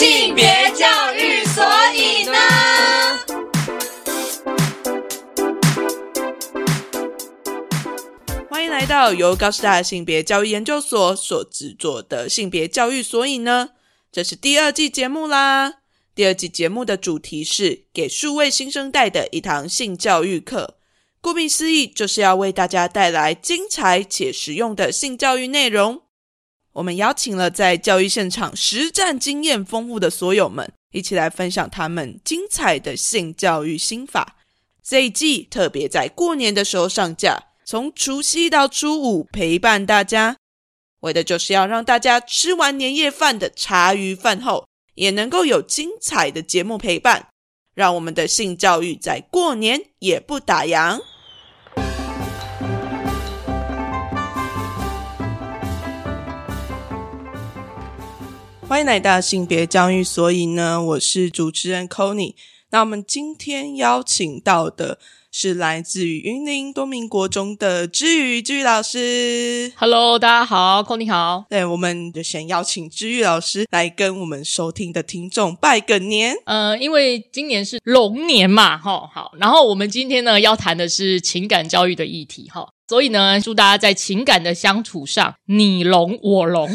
性别教育，所以呢？欢迎来到由高师大性别教育研究所所制作的性别教育，所以呢，这是第二季节目啦。第二季节目的主题是给数位新生代的一堂性教育课。顾名思义，就是要为大家带来精彩且实用的性教育内容。我们邀请了在教育现场实战经验丰富的所有们，一起来分享他们精彩的性教育心法。这一季特别在过年的时候上架，从除夕到初五陪伴大家，为的就是要让大家吃完年夜饭的茶余饭后，也能够有精彩的节目陪伴，让我们的性教育在过年也不打烊。欢迎来到性别教育，所以呢，我是主持人 c o n y 那我们今天邀请到的是来自于云林多民国中的知宇知宇老师。Hello，大家好 c o n y 好。对，我们就先邀请知宇老师来跟我们收听的听众拜个年。呃，因为今年是龙年嘛，哈，好。然后我们今天呢要谈的是情感教育的议题，哈。所以呢，祝大家在情感的相处上，你龙我龙，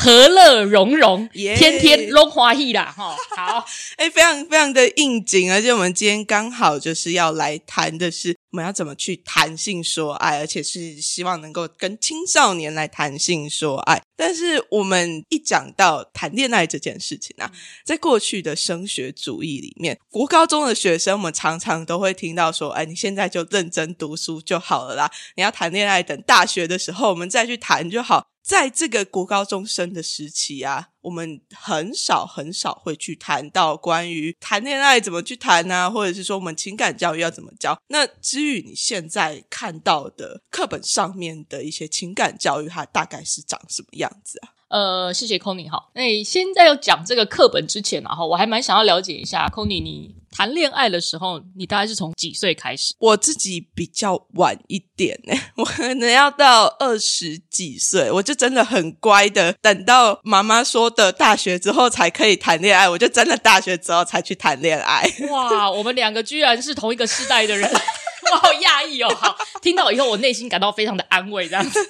和乐融融，耶天天龙华喜啦，哈。好，哎，非常非常的应景，而且我们今天刚好就是要来谈的是我们要怎么去谈性说爱，而且是希望能够跟青少年来谈性说爱。但是我们一讲到谈恋爱这件事情啊，在过去的升学主义里面，国高中的学生，我们常常都会听到说：“哎，你现在就认真读书就好了啦，你要谈恋爱，等大学的时候我们再去谈就好。”在这个国高中生的时期啊，我们很少很少会去谈到关于谈恋爱怎么去谈啊，或者是说我们情感教育要怎么教。那至于你现在看到的课本上面的一些情感教育，它大概是长什么样子啊？呃，谢谢 c o n y 好。那现在要讲这个课本之前，然后我还蛮想要了解一下 c o n y 你谈恋爱的时候，你大概是从几岁开始？我自己比较晚一点呢，我可能要到二十几岁，我就真的很乖的，等到妈妈说的大学之后才可以谈恋爱，我就真的大学之后才去谈恋爱。哇，我们两个居然是同一个世代的人，我好讶异哦！好，听到以后我内心感到非常的安慰，这样子。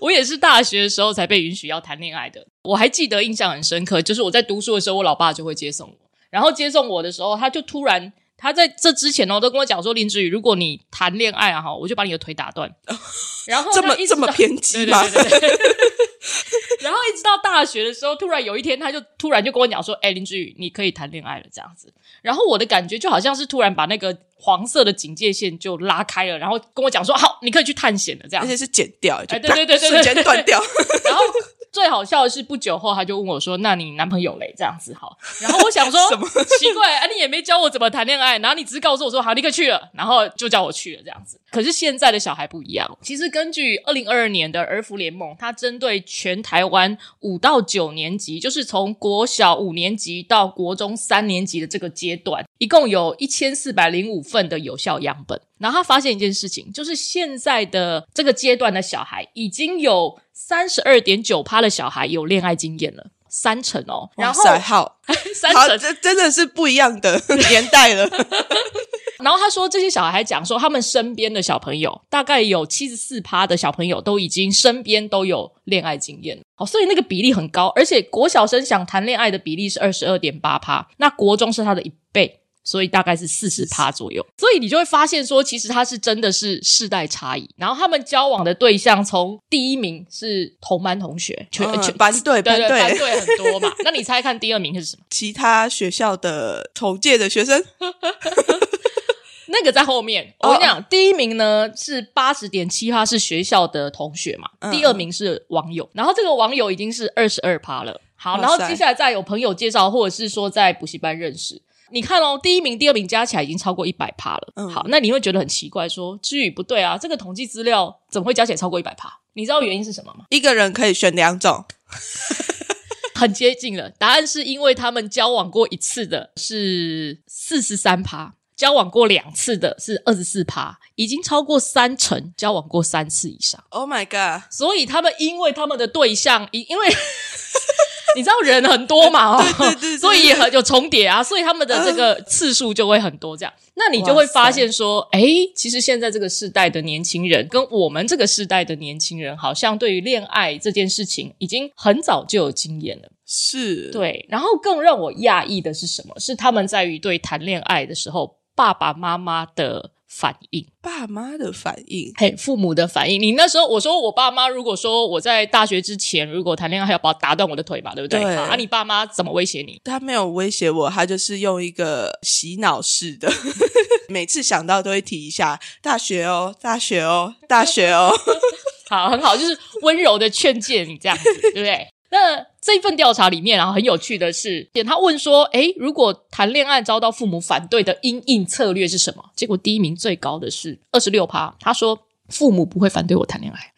我也是大学的时候才被允许要谈恋爱的，我还记得印象很深刻，就是我在读书的时候，我老爸就会接送我，然后接送我的时候，他就突然。他在这之前哦，都跟我讲说，林志宇，如果你谈恋爱啊，哈，我就把你的腿打断。然后这么一这么偏激吗？到大学的时候，突然有一天，他就突然就跟我讲说：“哎、林志宇，你可以谈恋爱了。”这样子。然后我的感觉就好像是突然把那个黄色的警戒线就拉开了，然后跟我讲说：“好，你可以去探险了。”这样而且是剪掉，就哎对对对对对瞬间断掉。然后最好笑的是，不久后他就问我说：“那你男朋友嘞？”这样子好。然后我想说，什么奇怪啊？你也没教我怎么谈恋爱，然后你只是告诉我说：“好，立刻去了。”然后就叫我去了这样子。可是现在的小孩不一样。其实根据二零二二年的儿福联盟，它针对全台湾五到九年级，就是从国小五年级到国中三年级的这个阶段，一共有一千四百零五份的有效样本。然后他发现一件事情，就是现在的这个阶段的小孩，已经有三十二点九趴的小孩有恋爱经验了，三成哦。然后哇塞，好，好，三成这真的是不一样的 年代了。然后他说，这些小孩还讲说，他们身边的小朋友大概有七十四趴的小朋友都已经身边都有恋爱经验，哦，所以那个比例很高，而且国小生想谈恋爱的比例是二十二点八趴，那国中是他的一倍。所以大概是四十趴左右，所以你就会发现说，其实他是真的是世代差异。然后他们交往的对象，从第一名是同班同学，全、嗯全班队对对班对很多嘛。那你猜看第二名是什么？其他学校的同届的学生，那个在后面，哦我跟你讲，第一名呢是八十点七趴是学校的同学嘛，嗯第二名是网友，然后这个网友已经是二十二趴了。好，然后接下来再有朋友介绍，或者是说在补习班认识。你看哦，第一名、第二名加起来已经超过一百趴了。嗯好，那你会觉得很奇怪说，至于不对啊，这个统计资料怎么会加起来超过一百趴？你知道原因是什么吗？一个人可以选两种。很接近了，答案是因为他们交往过一次的是四十三趴，交往过两次的是二十四趴，已经超过三成交往过三次以上。Oh my god！所以他们因为他们的对象，因因为你知道人很多嘛？哦，对对对对 所以也很有重叠啊，所以他们的这个次数就会很多。这样，那你就会发现说，哎，其实现在这个世代的年轻人跟我们这个世代的年轻人，好像对于恋爱这件事情已经很早就有经验了。是，对，然后更让我讶异的是什么？是他们在于对谈恋爱的时候，爸爸妈妈的反应。爸妈的反应。嘿，父母的反应。你那时候我说我爸妈，如果说我在大学之前如果谈恋爱，还要把我打断我的腿嘛，对不对？对好啊，你爸妈怎么威胁你？他没有威胁我，他就是用一个洗脑式的，每次想到都会提一下大学哦，大学哦，大学哦。好，很好，就是温柔的劝诫你这样子，对不对？那这份调查里面，然后很有趣的是，他问说：“诶，如果谈恋爱遭到父母反对的因应策略是什么？”结果第一名最高的是二十六趴，他说：“父母不会反对我谈恋爱。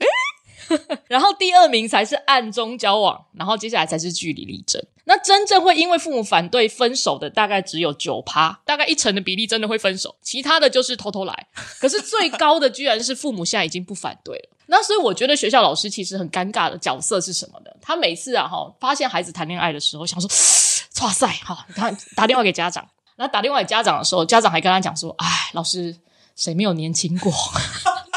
”然后第二名才是暗中交往，然后接下来才是据理力争。那真正会因为父母反对分手的，大概只有九趴，大概一成的比例真的会分手，其他的就是偷偷来。可是最高的居然是父母现在已经不反对了。那所以我觉得学校老师其实很尴尬的角色是什么呢？他每次啊哈发现孩子谈恋爱的时候，想说哇塞哈，他打电话给家长，然后打电话给家长的时候，家长还跟他讲说：“哎，老师，谁没有年轻过？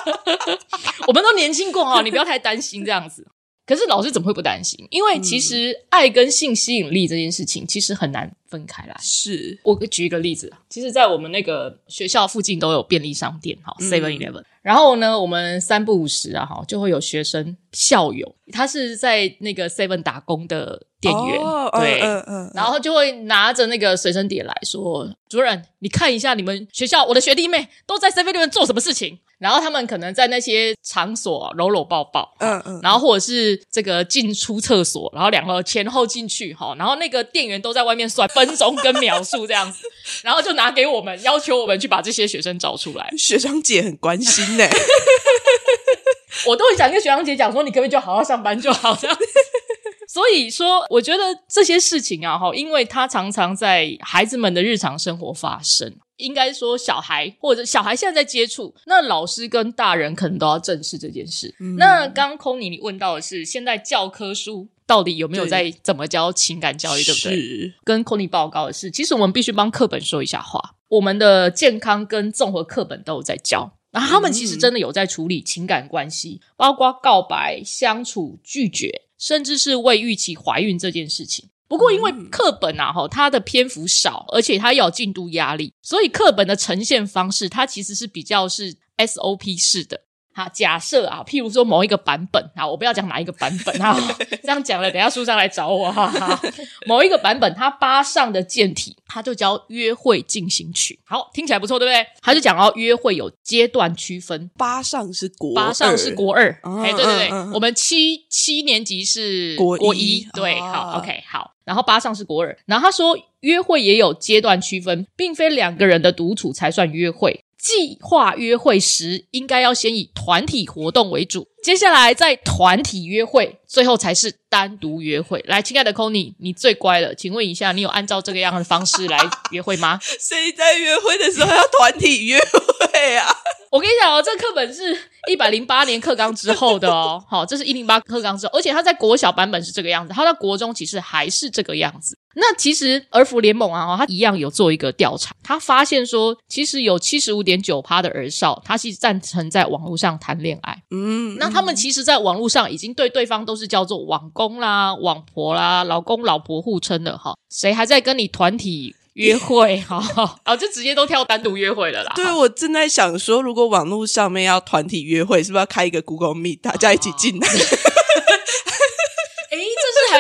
我们都年轻过哈，你不要太担心这样子。”可是老师怎么会不担心？因为其实爱跟性吸引力这件事情其实很难分开来。是我举一个例子，其实，在我们那个学校附近都有便利商店，哈，Seven Eleven。然后呢，我们三不五时啊，哈，就会有学生校友，他是在那个 Seven 打工的店员，哦对，嗯嗯然后就会拿着那个随身碟来说：“主任，你看一下你们学校我的学弟妹都在 Seven Eleven 做什么事情。”然后他们可能在那些场所搂搂抱抱，嗯嗯，然后或者是这个进出厕所，然后两个前后进去哈，然后那个店员都在外面算分钟跟秒数这样子，然后就拿给我们，要求我们去把这些学生找出来。学长姐很关心呢。我都很想跟学长姐讲说，你可不可以就好好上班就好这样。所以说，我觉得这些事情啊，哈，因为它常常在孩子们的日常生活发生。应该说，小孩或者小孩现在在接触，那老师跟大人可能都要正视这件事。那刚刚 Kony 你问到的是，现在教科书到底有没有在怎么教情感教育，对不对？跟 Kony 报告的是，其实我们必须帮课本说一下话。我们的健康跟综合课本都有在教，然后他们其实真的有在处理情感关系，包括告白、相处、拒绝，甚至是未预期怀孕这件事情。不过，因为课本啊，哈，它的篇幅少，而且它有进度压力，所以课本的呈现方式，它其实是比较是 SOP 式的。哈，假设啊，譬如说某一个版本啊，我不要讲哪一个版本哈，这样讲了，等一下书上来找我哈哈。某一个版本，它八上的健体，它就叫约会进行曲。好，听起来不错，对不对？它就讲到约会有阶段区分，八上是国，八上是国二，嗯哎，对对对，我们七七年级是国一国一，对，啊好，OK，好。然后八上是国二，然后他说约会也有阶段区分，并非两个人的独处才算约会。计划约会时，应该要先以团体活动为主，接下来在团体约会，最后才是单独约会。来，亲爱的 Kony，你最乖了，请问一下，你有按照这个样的方式来约会吗？谁在约会的时候要团体约会啊？我跟你讲哦，这课本是一百零八年课纲之后的哦，好，这是一零八课纲之后，而且它在国小版本是这个样子，它在国中其实还是这个样子。那其实儿福联盟啊，它一样有做一个调查，他发现说，其实有七十五点九趴的儿少，他是赞成在网络上谈恋爱。嗯，那他们其实，在网络上已经对对方都是叫做网公啦、网婆啦、老公老婆互称的哈，谁还在跟你团体约会 哈？啊，就直接都跳单独约会了啦。对，我正在想说，如果网络上面要团体约会，是不是要开一个 Google Meet，大家一起进来？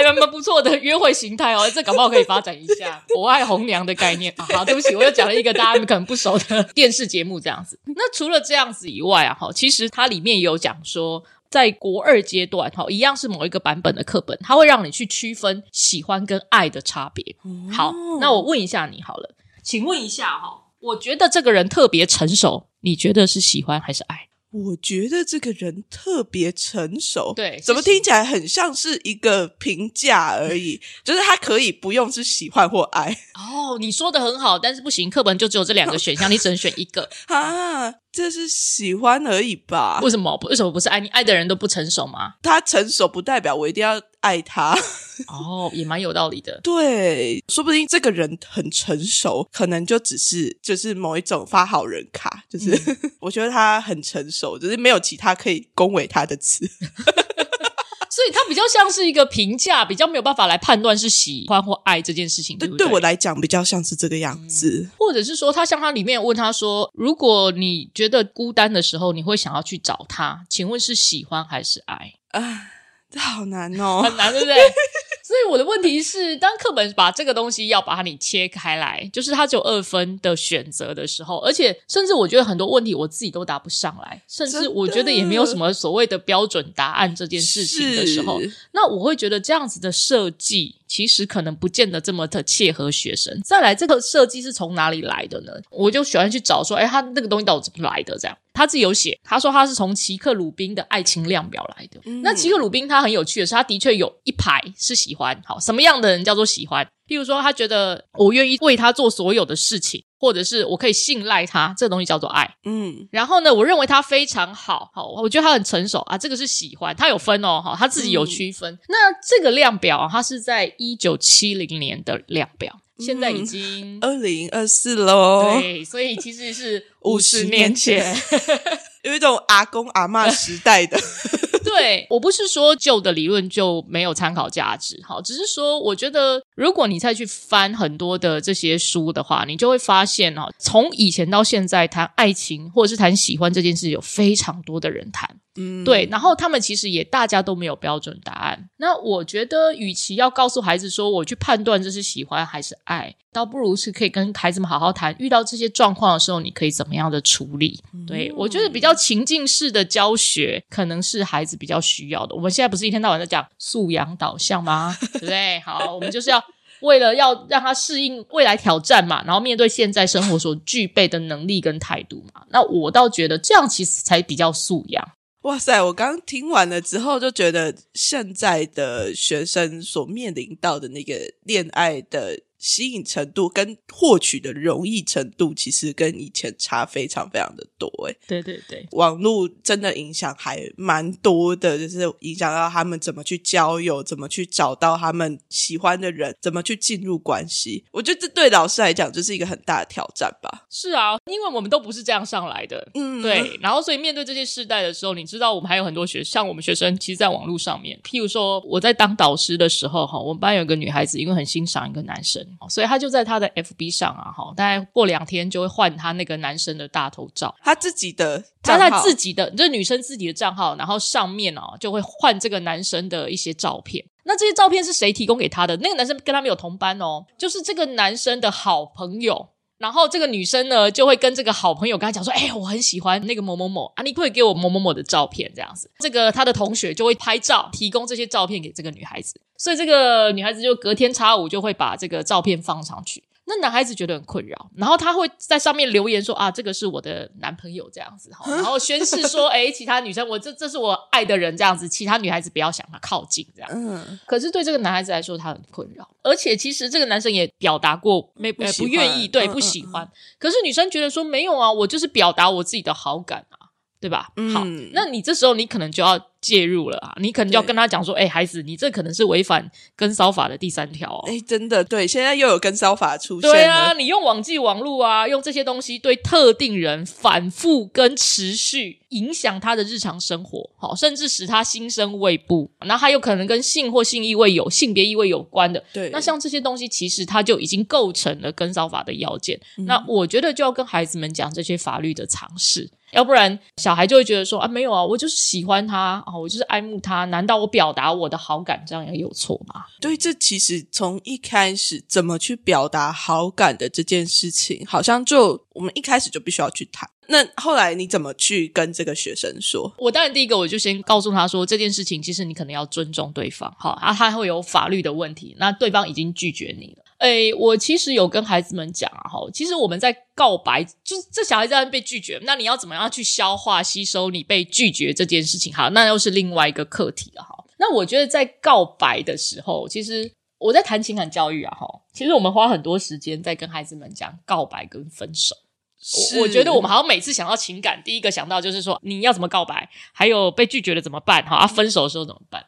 还蛮不错的约会形态哦，这搞不好可以发展一下“我爱红娘”的概念啊。好，对不起，我又讲了一个大家可能不熟的电视节目这样子。那除了这样子以外啊，哈，其实它里面有讲说，在国二阶段，哈，一样是某一个版本的课本，它会让你去区分喜欢跟爱的差别。好，那我问一下你好了，请问一下哈，我觉得这个人特别成熟，你觉得是喜欢还是爱？我觉得这个人特别成熟，对怎么听起来很像是一个评价而已？就是他可以不用是喜欢或爱哦，你说的很好，但是不行，课本就只有这两个选项，你只能选一个。啊，这是喜欢而已吧？为什么？为什么不是爱你？爱的人都不成熟吗？他成熟不代表我一定要爱他。哦，也蛮有道理的。对，说不定这个人很成熟，可能就只是就是某一种发好人卡，就是、我觉得他很成熟，就是没有其他可以恭维他的词。所以他比较像是一个评价，比较没有办法来判断是喜欢或爱这件事情，对不对？对我来讲，比较像是这个样子。或者是说，他像他里面问他说：“如果你觉得孤单的时候，你会想要去找他，请问是喜欢还是爱？”啊，这好难哦，很难，对不对？所以我的问题是，当课本把这个东西要把它你切开来，就是它只有二分的选择的时候，而且甚至我觉得很多问题我自己都答不上来，甚至我觉得也没有什么所谓的标准答案这件事情的时候，那我会觉得这样子的设计其实可能不见得这么的切合学生。再来，这个设计是从哪里来的呢？我就喜欢去找说，哎，他那个东西到底怎么来的？这样他自己有写，他说他是从奇克鲁宾的爱情量表来的。那奇克鲁宾他很有趣的是，他的确有一排是喜欢，好什么样的人叫做喜欢？譬如说，他觉得我愿意为他做所有的事情，或者是我可以信赖他，这东西叫做爱。嗯，然后呢，我认为他非常好，好，我觉得他很成熟啊，这个是喜欢，他有分哦，好，他自己有区分。那这个量表啊，它是在一九七零年的量表，现在已经二零二四喽，对，所以其实是 五十年前，有一种阿公阿妈时代的。对我不是说旧的理论就没有参考价值，好，只是说我觉得如果你再去翻很多的这些书的话，你就会发现哦，从以前到现在谈爱情或者是谈喜欢这件事，有非常多的人谈，嗯，对，然后他们其实也大家都没有标准答案。那我觉得，与其要告诉孩子说我去判断这是喜欢还是爱，倒不如是可以跟孩子们好好谈，遇到这些状况的时候，你可以怎么样的处理？对我觉得比较情境式的教学，可能是孩子比较需要的。我们现在不是一天到晚在讲素养导向吗？对不对？好，我们就是要。为了要让他适应未来挑战嘛，然后面对现在生活所具备的能力跟态度嘛，那我倒觉得这样其实才比较素养。哇塞！我刚听完了之后，就觉得现在的学生所面临到的那个恋爱的吸引程度跟获取的容易程度，其实跟以前差非常非常的多。哎，对对对，网络真的影响还蛮多的，就是影响到他们怎么去交友，怎么去找到他们喜欢的人，怎么去进入关系。我觉得这对老师来讲就是一个很大的挑战吧。是啊，因为我们都不是这样上来的，嗯，对。然后，所以面对这些世代的时候，你知道，我们还有很多学，像我们学生，其实在网络上面，譬如说我在当导师的时候，哈，我们班有一个女孩子，因为很欣赏一个男生，所以他就在他的 FB 上啊，哈，大概过两天就会换他那个男生的大头照，他自己的他在自己的，这女生自己的账号，然后上面哦就会换这个男生的一些照片。那这些照片是谁提供给他的？那个男生跟他没有同班哦，就是这个男生的好朋友。然后这个女生呢，就会跟这个好朋友跟她讲说：“哎、我很喜欢那个某某某啊，你可不可以给我某某某的照片？”这样子，这个她的同学就会拍照，提供这些照片给这个女孩子。所以这个女孩子就隔天差五就会把这个照片放上去。那男孩子觉得很困扰，然后他会在上面留言说：“啊，这个是我的男朋友这样子。”哈，然后宣誓说：“ 哎，其他女生，我这这是我爱的人这样子，其他女孩子不要想他靠近这样。”嗯，可是对这个男孩子来说，他很困扰，而且其实这个男生也表达过没呃不不愿意，对嗯不喜欢。可是女生觉得说没有啊，我就是表达我自己的好感啊，对吧？嗯好，那你这时候你可能就要介入了啊，你可能就要跟他讲说，哎，孩子，你这可能是违反跟骚法的第三条哦。哎，真的对，现在又有跟骚法出现了，对啊，你用网际网络啊，用这些东西对特定人反复跟持续影响他的日常生活，好，甚至使他心生畏怖，那还有可能跟性或性意味有性别意味有关的。对那像这些东西，其实它就已经构成了跟骚法的要件。那我觉得就要跟孩子们讲这些法律的常识。要不然，小孩就会觉得说啊，没有啊，我就是喜欢他啊，我就是爱慕他，难道我表达我的好感这样也有错吗？对，这其实从一开始怎么去表达好感的这件事情，好像就我们一开始就必须要去谈。那后来你怎么去跟这个学生说？我当然第一个我就先告诉他说，这件事情其实你可能要尊重对方，好啊，他会有法律的问题，那对方已经拒绝你了。诶，我其实有跟孩子们讲啊，哈，其实我们在告白，就是这小孩子在被拒绝，那你要怎么样去消化吸收你被拒绝这件事情？好，那又是另外一个课题了，哈。那我觉得在告白的时候，其实我在谈情感教育啊，哈，其实我们花很多时间在跟孩子们讲告白跟分手。我我觉得我们好像每次想到情感，第一个想到就是说你要怎么告白，还有被拒绝了怎么办？哈，啊，分手的时候怎么办？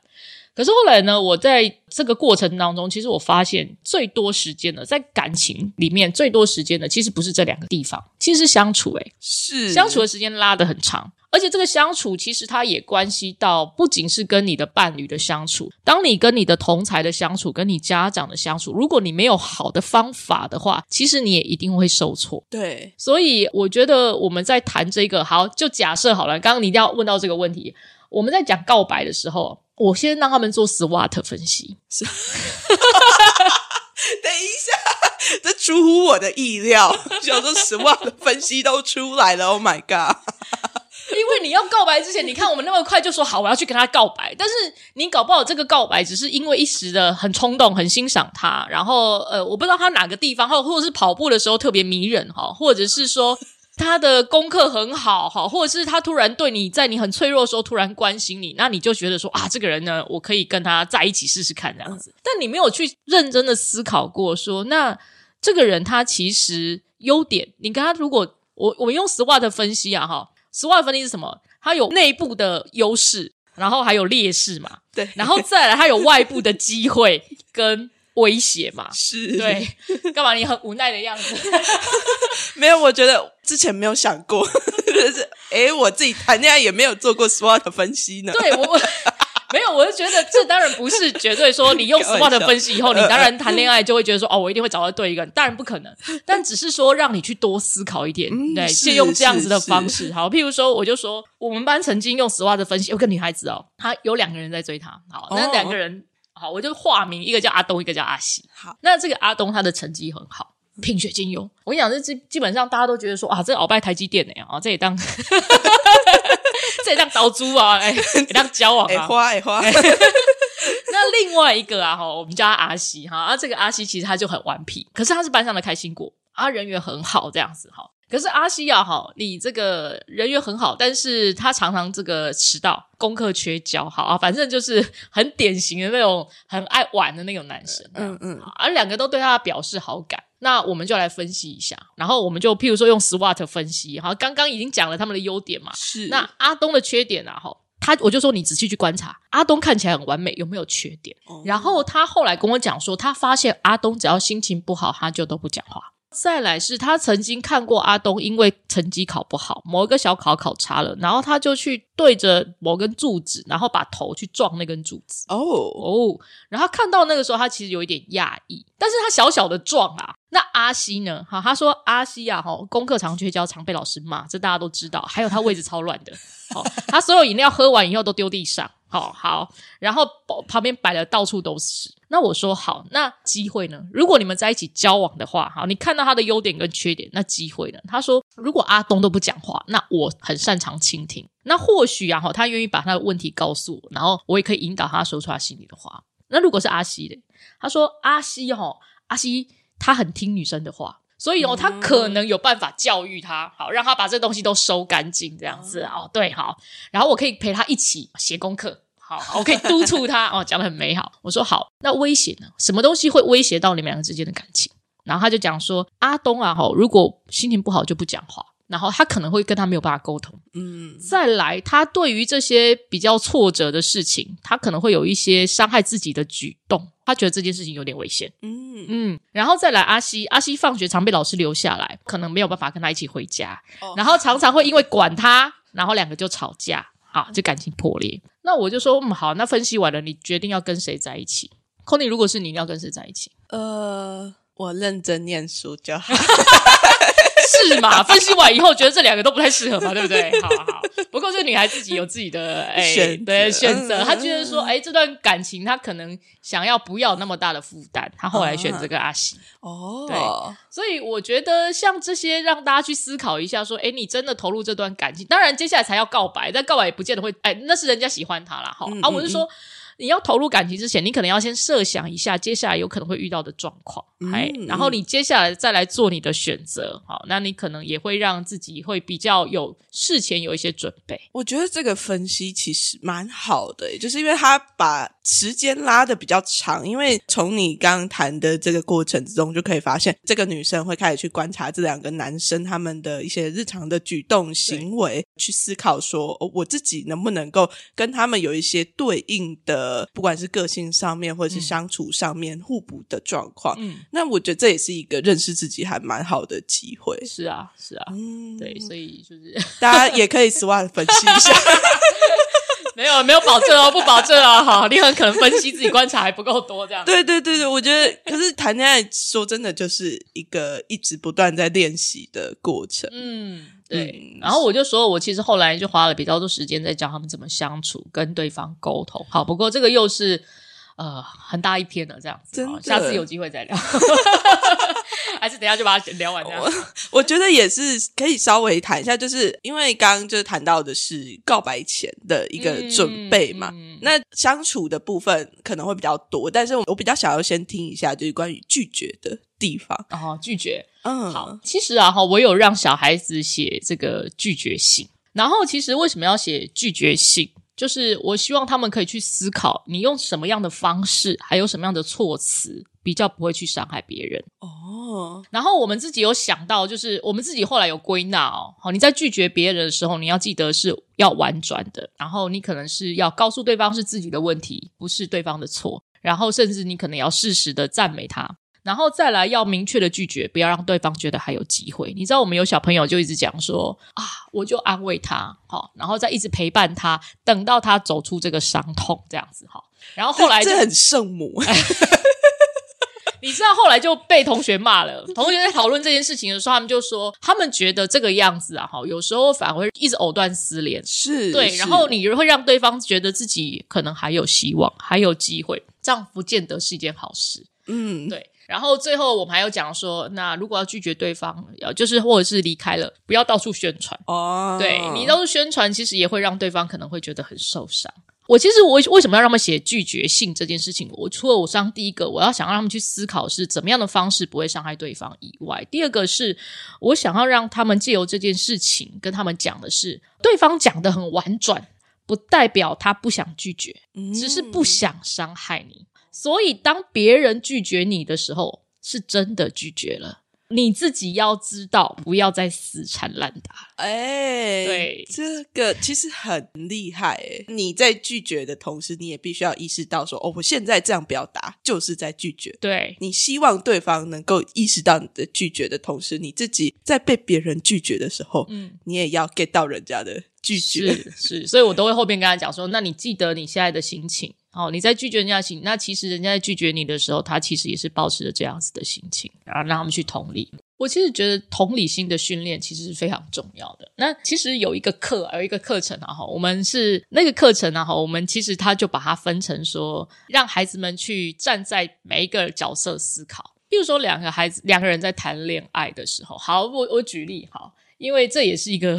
可是后来呢，我在这个过程当中，其实我发现最多时间的在感情里面最多时间的，其实不是这两个地方，其实是相处、欸。是相处的时间拉得很长，而且这个相处其实它也关系到不仅是跟你的伴侣的相处，当你跟你的同才的相处，跟你家长的相处，如果你没有好的方法的话，其实你也一定会受挫。对，所以我觉得我们在谈这个，好，就假设好了，刚刚你一定要问到这个问题，我们在讲告白的时候，我先让他们做 SWOT 分析。等一下，这出乎我的意料，想说实话的分析都出来了，Oh my god！因为你要告白之前，你看我们那么快就说好，我要去跟他告白，但是你搞不好这个告白只是因为一时的很冲动，很欣赏他，然后呃，我不知道他哪个地方，或或者是跑步的时候特别迷人哈，或者是说他的功课很好哈，或者是他突然对你在你很脆弱的时候突然关心你，那你就觉得说啊，这个人呢，我可以跟他在一起试试看这样子，但你没有去认真的思考过说，那这个人他其实优点，你跟他如果我我们用 SWOT 分析啊哈。SWOT 分析是什么？他有内部的优势，然后还有劣势嘛？对，然后再来他有外部的机会跟威胁嘛？是，对。干嘛？你很无奈的样子？没有，我觉得之前没有想过，就 是诶，我自己谈恋爱也没有做过 SWOT 分析呢。对我。没有，我就觉得这当然不是绝对说你用 SWOT 分析以后，你当然谈恋爱就会觉得说哦，我一定会找到对一个人，当然不可能。但只是说让你去多思考一点，对，借用这样子的方式。好，譬如说，我就说我们班曾经用 SWOT 分析，有个女孩子哦，她有两个人在追她。好，那两个人好，我就化名，一个叫阿东，一个叫阿西。好，那这个阿东他的成绩很好。品学兼优，我跟你讲，这基基本上大家都觉得说啊，这鳌拜台积电呢啊，这也当 这也当倒猪啊，哎，也当交往啊，花哎花。那另外一个啊，哈，我们叫他阿西哈，啊，这个阿西其实他就很顽皮，可是他是班上的开心果，啊，人缘很好，这样子哈。可是阿西亚，哈，你这个人缘很好，但是他常常这个迟到，功课缺交，好啊，反正就是很典型的那种很爱玩的那种男生，嗯嗯，而两个都对他表示好感。那我们就来分析一下，然后我们就譬如说用 SWOT 分析，哈，刚刚已经讲了他们的优点嘛，是。那阿东的缺点啊，哈，他我就说你仔细去观察，阿东看起来很完美，有没有缺点？然后他后来跟我讲说，他发现阿东只要心情不好，他就都不讲话。再来是他曾经看过阿东因为成绩考不好，某一个小考考差了，然后他就去对着某根柱子，然后把头去撞那根柱子。哦哦，然后看到那个时候，他其实有一点讶异，但是他小小的撞啊。那阿西呢？哈，他说阿西啊，哈，功课常缺交，常被老师骂，这大家都知道。还有他位置超乱的，好，他所有饮料喝完以后都丢地上。好好，然后旁边摆的到处都是。那我说好，那机会呢？如果你们在一起交往的话，好，你看到他的优点跟缺点，那机会呢？他说，如果阿东都不讲话，那我很擅长倾听。那或许啊，哈，他愿意把他的问题告诉我，然后我也可以引导他说出他心里的话。那如果是阿西的，他说阿西哈，阿西他很听女生的话。所以哦，他可能有办法教育他，好让他把这东西都收干净，这样子哦，对，好，然后我可以陪他一起写功课，好，我可以督促他 哦，讲的很美好。我说好，那威胁呢？什么东西会威胁到你们两个之间的感情？然后他就讲说，阿东啊，吼，如果心情不好就不讲话，然后他可能会跟他没有办法沟通。嗯，再来，他对于这些比较挫折的事情，他可能会有一些伤害自己的举动。他觉得这件事情有点危险，嗯嗯，然后再来阿西，阿西放学常被老师留下来，可能没有办法跟他一起回家，然后常常会因为管他，然后两个就吵架，啊，就感情破裂。那我就说，嗯，好，那分析完了，你决定要跟谁在一起 c o n y 如果是你，要跟谁在一起？呃，我认真念书就好。是嘛？分析完以后，觉得这两个都不太适合嘛，对不对？好好。不过这女孩自己有自己的哎，对选择。她觉得说，哎，这段感情她可能想要不要那么大的负担，她后来选择跟阿喜。哦，对。所以我觉得像这些，让大家去思考一下，说，哎，你真的投入这段感情，当然接下来才要告白，但告白也不见得会，哎，那是人家喜欢他了。好啊，我是说。你要投入感情之前，你可能要先设想一下接下来有可能会遇到的状况，哎，然后你接下来再来做你的选择，好，那你可能也会让自己会比较有事前有一些准备。我觉得这个分析其实蛮好的，就是因为他把时间拉的比较长，因为从你刚谈的这个过程之中就可以发现，这个女生会开始去观察这两个男生他们的一些日常的举动行为，去思考说，我自己能不能够跟他们有一些对应的。不管是个性上面或者是相处上面互补的状况。嗯，那我觉得这也是一个认识自己还蛮好的机会。是啊，是啊，嗯，对，所以就是 大家也可以 SWOT 分析一下。没有没有保证哦，不保证啊，好，你很可能分析自己观察还不够多，这样。对对对对，我觉得，可是谈恋爱说真的就是一个一直不断在练习的过程。嗯，对。嗯然后我就说，我其实后来就花了比较多时间在教他们怎么相处，跟对方沟通。好，不过这个又是呃很大一篇了，这样子。真下次有机会再聊，还是等一下就把它聊完这样。我觉得也是可以稍微谈一下，就是因为刚刚就是谈到的是告白前的一个准备嘛，嗯嗯那相处的部分可能会比较多，但是我比较想要先听一下，就是关于拒绝的地方。哦，拒绝。嗯，好，其实啊哈，我有让小孩子写这个拒绝信，然后其实为什么要写拒绝信？就是我希望他们可以去思考，你用什么样的方式，还有什么样的措辞，比较不会去伤害别人。哦，然后我们自己有想到，就是我们自己后来有归纳哦，好，你在拒绝别人的时候，你要记得是要婉转的，然后你可能是要告诉对方是自己的问题，不是对方的错，然后甚至你可能要适时的赞美他，然后再来要明确的拒绝，不要让对方觉得还有机会。你知道，我们有小朋友就一直讲说啊，我就安慰他，好，然后再一直陪伴他，等到他走出这个伤痛，这样子哈。然后后来就这很圣母，你知道后来就被同学骂了。同学在讨论这件事情的时候，他们就说，他们觉得这个样子啊，哈，有时候反而会一直藕断丝连。是对，然后你会让对方觉得自己可能还有希望，还有机会，这样不见得是一件好事。嗯，对，然后最后我们还有讲说，那如果要拒绝对方，要就是或者是离开了，不要到处宣传。哦，对你到处宣传，其实也会让对方可能会觉得很受伤。我其实我为什么要让他们写拒绝信这件事情？我除了我上第一个，我要想让他们去思考是怎么样的方式不会伤害对方以外，第二个是我想要让他们借由这件事情跟他们讲的是，对方讲的很婉转，不代表他不想拒绝，嗯只是不想伤害你。所以当别人拒绝你的时候，是真的拒绝了。你自己要知道，不要再死缠烂打。哎，对这个其实很厉害哎。你在拒绝的同时，你也必须要意识到说，哦，我现在这样表达就是在拒绝。对，你希望对方能够意识到你的拒绝的同时，你自己在被别人拒绝的时候，嗯，你也要 get 到人家的拒绝。是是，所以我都会后边跟他讲说，那你记得你现在的心情哦，你在拒绝人家的心，那其实人家在拒绝你的时候，他其实也是保持着这样子的心情，然后让他们去同理。我其实觉得同理心的训练其实是非常重要的。那其实有一个课，有一个课程啊，哈，我们是那个课程啊，哈，我们其实他就把它分成说，让孩子们去站在每一个角色思考。比如说，两个孩子两个人在谈恋爱的时候，好，我我举例好，因为这也是一个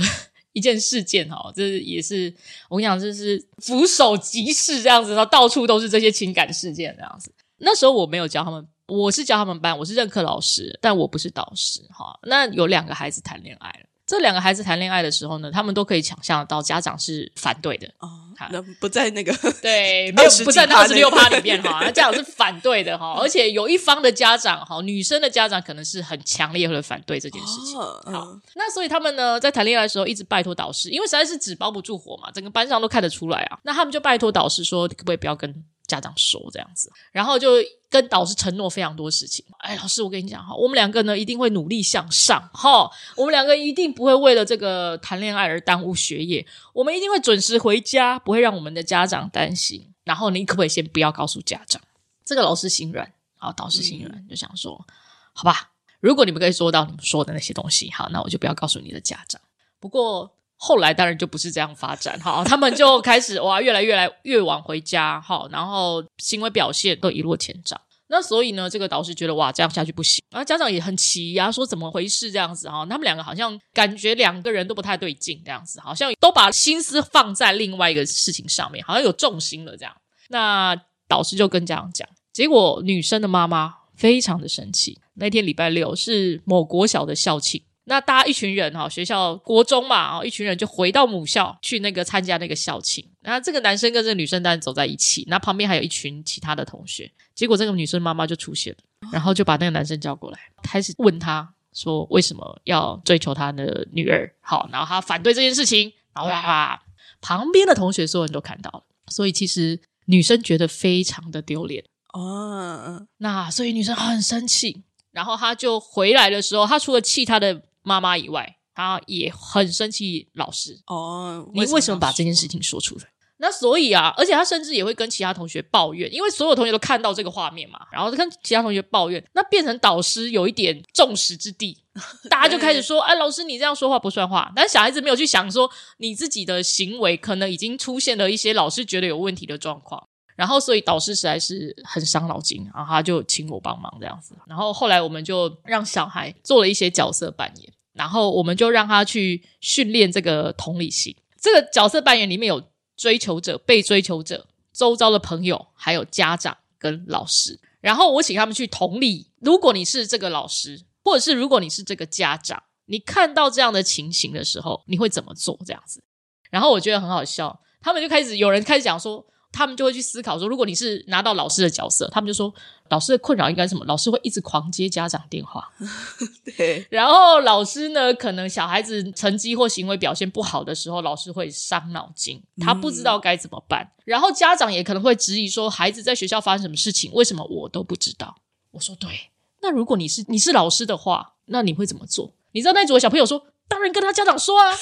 一件事件哈，这也是我跟你讲，这是俯首即是这样子，然后到处都是这些情感事件这样子。那时候我没有教他们，我是教他们班，我是任课老师，但我不是导师哈。那有两个孩子谈恋爱了，这两个孩子谈恋爱的时候呢，他们都可以想象到家长是反对的，哦好，那不在那个对，没有不在那趴二十六趴里面哈，那家长是反对的哈，而且有一方的家长哈，女生的家长可能是很强烈的反对这件事情。哦好嗯那所以他们呢，在谈恋爱的时候一直拜托导师，因为实在是纸包不住火嘛，整个班上都看得出来啊。那他们就拜托导师说，可不可以不要跟家长说这样子？然后就跟导师承诺非常多事情。哎，老师，我跟你讲哈，我们两个呢一定会努力向上哈，我们两个一定不会为了这个谈恋爱而耽误学业，我们一定会准时回家，不会让我们的家长担心。然后你可不可以先不要告诉家长？这个老师心软，好，导师心软，就想说，好吧，如果你们可以做到你们说的那些东西，好，那我就不要告诉你的家长。不过后来当然就不是这样发展，哈，他们就开始哇，越来越来越晚回家，哈，然后行为表现都一落千丈。那所以呢，这个导师觉得哇，这样下去不行，然后家长也很奇呀、说怎么回事这样子哈，他们两个好像感觉两个人都不太对劲，这样子，好像都把心思放在另外一个事情上面，好像有重心了这样。那导师就跟家长讲，结果女生的妈妈非常的生气。那天礼拜六是某国小的校庆，那大家一群人哈，学校国中嘛，啊，一群人就回到母校去那个参加那个校庆。那这个男生跟这个女生当然走在一起，那旁边还有一群其他的同学。结果这个女生妈妈就出现了，然后就把那个男生叫过来，开始问他说为什么要追求他的女儿？好，然后他反对这件事情，然后哇，旁边的同学所有人都看到了。所以其实女生觉得非常的丢脸。哦，那所以女生很生气，然后她就回来的时候，她除了气她的妈妈以外，他也很生气老师。哦，你为什么把这件事情说出来？那所以啊，而且他甚至也会跟其他同学抱怨，因为所有同学都看到这个画面嘛，然后跟其他同学抱怨，那变成导师有一点众矢之的，大家就开始说：“哎，老师你这样说话不算话。”但是小孩子没有去想说，你自己的行为可能已经出现了一些老师觉得有问题的状况。然后，所以导师实在是很伤脑筋，然后他就请我帮忙这样子。然后后来我们就让小孩做了一些角色扮演，然后我们就让他去训练这个同理心。这个角色扮演里面有追求者、被追求者、周遭的朋友，还有家长跟老师。然后我请他们去同理，如果你是这个老师，或者是如果你是这个家长，你看到这样的情形的时候，你会怎么做？这样子。然后我觉得很好笑，他们就开始有人开始讲说。他们就会去思考说，如果你是拿到老师的角色，他们就说老师的困扰应该是什么？老师会一直狂接家长电话，对。然后老师呢，可能小孩子成绩或行为表现不好的时候，老师会伤脑筋，他不知道该怎么办。然后家长也可能会质疑说，孩子在学校发生什么事情，为什么我都不知道？我说对。那如果你是你是老师的话，那你会怎么做？你知道那组的小朋友说，当然跟他家长说啊。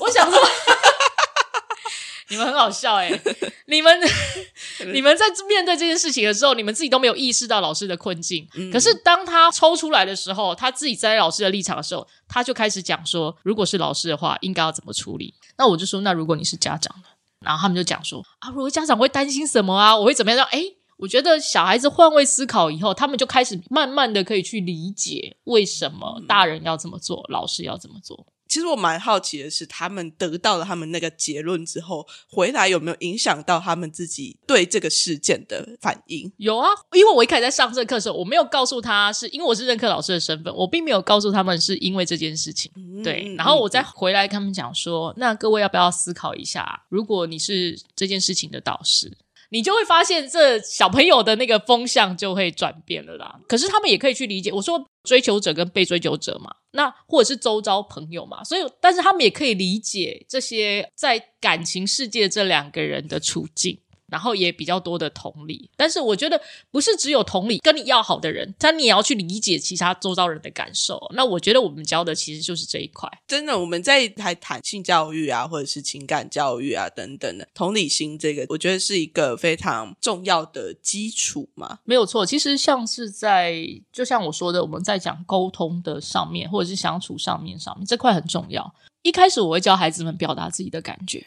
我想说。你们很好笑哎！你们 你们在面对这件事情的时候，你们自己都没有意识到老师的困境。可是当他抽出来的时候，他自己站在老师的立场的时候，他就开始讲说：如果是老师的话，应该要怎么处理？那我就说：那如果你是家长呢？然后他们就讲说：啊，如果家长会担心什么啊？我会怎么样？哎，我觉得小孩子换位思考以后，他们就开始慢慢的可以去理解为什么大人要这么做，老师要怎么做。其实我蛮好奇的是，他们得到了他们那个结论之后，回来有没有影响到他们自己对这个事件的反应？有啊，因为我一开始在上这课的时候，我没有告诉他是因为我是任课老师的身份，我并没有告诉他们是因为这件事情。对，然后我再回来跟他们讲说，那各位要不要思考一下，如果你是这件事情的导师？你就会发现，这小朋友的那个风向就会转变了啦。可是他们也可以去理解，我说追求者跟被追求者嘛，那或者是周遭朋友嘛，所以，但是他们也可以理解这些在感情世界这两个人的处境。然后也比较多的同理，但是我觉得不是只有同理跟你要好的人，但你也要去理解其他周遭人的感受。那我觉得我们教的其实就是这一块。真的，我们在还谈性教育啊，或者是情感教育啊等等的同理心，这个我觉得是一个非常重要的基础嘛。没有错，其实像是在就像我说的，我们在讲沟通的上面，或者是相处上面上面这块很重要。一开始我会教孩子们表达自己的感觉。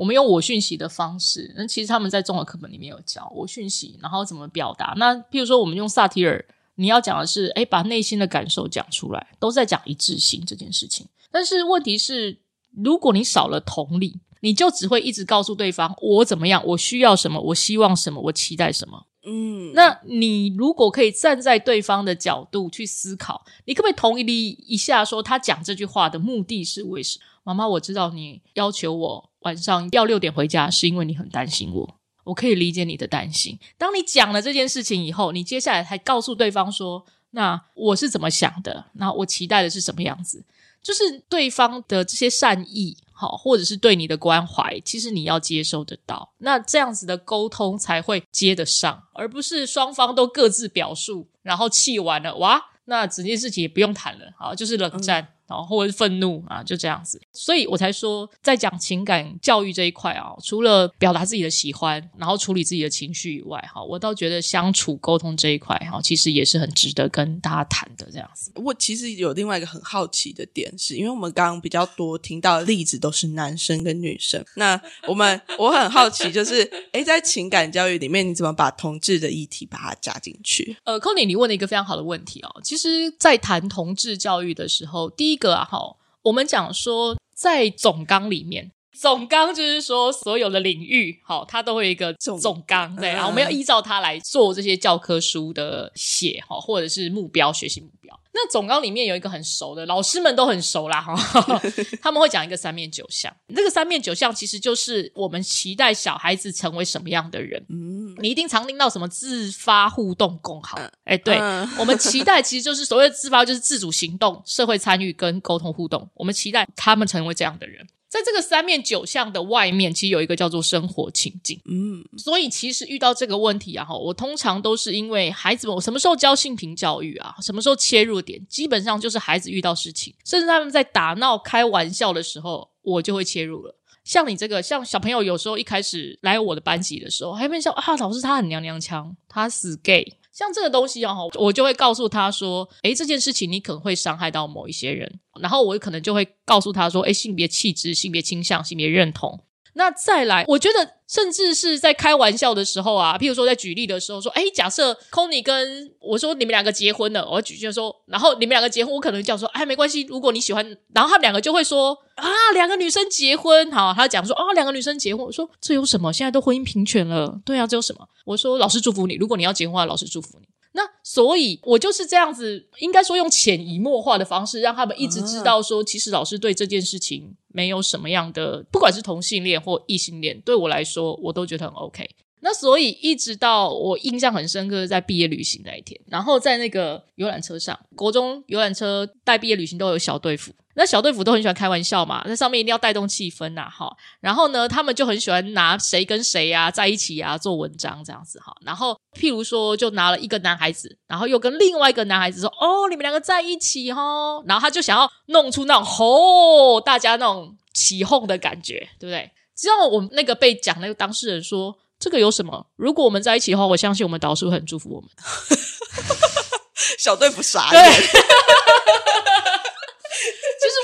我们用我讯息的方式，那其实他们在中文课本里面有教我讯息，然后怎么表达。那譬如说，我们用萨提尔，你要讲的是，哎，把内心的感受讲出来，都在讲一致性这件事情。但是问题是，如果你少了同理，你就只会一直告诉对方我怎么样，我需要什么，我希望什么，我期待什么。嗯，那你如果可以站在对方的角度去思考，你可不可以同意一下，说他讲这句话的目的是为什么？妈妈，我知道你要求我晚上要六点回家，是因为你很担心我。我可以理解你的担心。当你讲了这件事情以后，你接下来还告诉对方说：“那我是怎么想的？那我期待的是什么样子？”就是对方的这些善意，好，或者是对你的关怀，其实你要接受得到。那这样子的沟通才会接得上，而不是双方都各自表述，然后气完了，哇，那整件事情也不用谈了，好，就是冷战。然后或者是愤怒啊，就这样子，所以我才说，在讲情感教育这一块啊，除了表达自己的喜欢，然后处理自己的情绪以外，哈，我倒觉得相处沟通这一块哈，其实也是很值得跟大家谈的这样子。我其实有另外一个很好奇的点，是因为我们刚刚比较多听到的例子都是男生跟女生，那我们我很好奇，就是哎在情感教育里面，你怎么把同志的议题把它加进去？呃 c o n y 你问了一个非常好的问题哦。其实，在谈同志教育的时候，第一个啊，哈，我们讲说，在总纲里面，总纲就是说，所有的领域，好，它都会有一个总总纲，对，然后我们要依照它来做这些教科书的写，哈，或者是目标学习目标。那总纲里面有一个很熟的，老师们都很熟啦，哈，他们会讲一个三面九项。这个三面九项其实就是我们期待小孩子成为什么样的人。嗯，你一定常听到什么自发互动共好，哎，对，我们期待其实就是所谓的自发，就是自主行动、社会参与跟沟通互动。我们期待他们成为这样的人。在这个三面九项的外面，其实有一个叫做生活情境。嗯，所以其实遇到这个问题啊，哈，我通常都是因为孩子们，我什么时候教性平教育啊？什么时候切入点？基本上就是孩子遇到事情，甚至他们在打闹、开玩笑的时候，我就会切入了。像你这个，像小朋友有时候一开始来我的班级的时候，还会说啊，老师他很娘娘腔，他死 gay。像这个东西哦，我就会告诉他说：“诶，这件事情你可能会伤害到某一些人。”然后我可能就会告诉他说：“诶，性别气质、性别倾向、性别认同。”那再来，我觉得甚至是在开玩笑的时候啊，譬如说在举例的时候说：“哎，假设 c o n y 跟我说你们两个结婚了，我举例说，然后你们两个结婚，我可能讲说：哎，没关系，如果你喜欢，然后他们两个就会说：啊，两个女生结婚，好，他讲说：啊，两个女生结婚，我说这有什么？现在都婚姻平权了，对啊，这有什么？我说老师祝福你，如果你要结婚的话，老师祝福你。”那所以，我就是这样子，应该说用潜移默化的方式，让他们一直知道说，其实老师对这件事情没有什么样的，不管是同性恋或异性恋，对我来说，我都觉得很 OK。那所以一直到我印象很深刻，在毕业旅行那一天，然后在那个游览车上，国中游览车带毕业旅行都有小队服。那小队服都很喜欢开玩笑嘛，在上面一定要带动气氛呐，哈。然后呢，他们就很喜欢拿谁跟谁呀在一起呀做文章这样子哈。然后譬如说，就拿了一个男孩子，然后又跟另外一个男孩子说：“哦，你们两个在一起哈。”然后他就想要弄出那种吼大家那种起哄的感觉，对不对？只要我们那个被讲那个当事人说这个有什么？如果我们在一起的话，我相信我们导师会很祝福我们。小队不傻眼。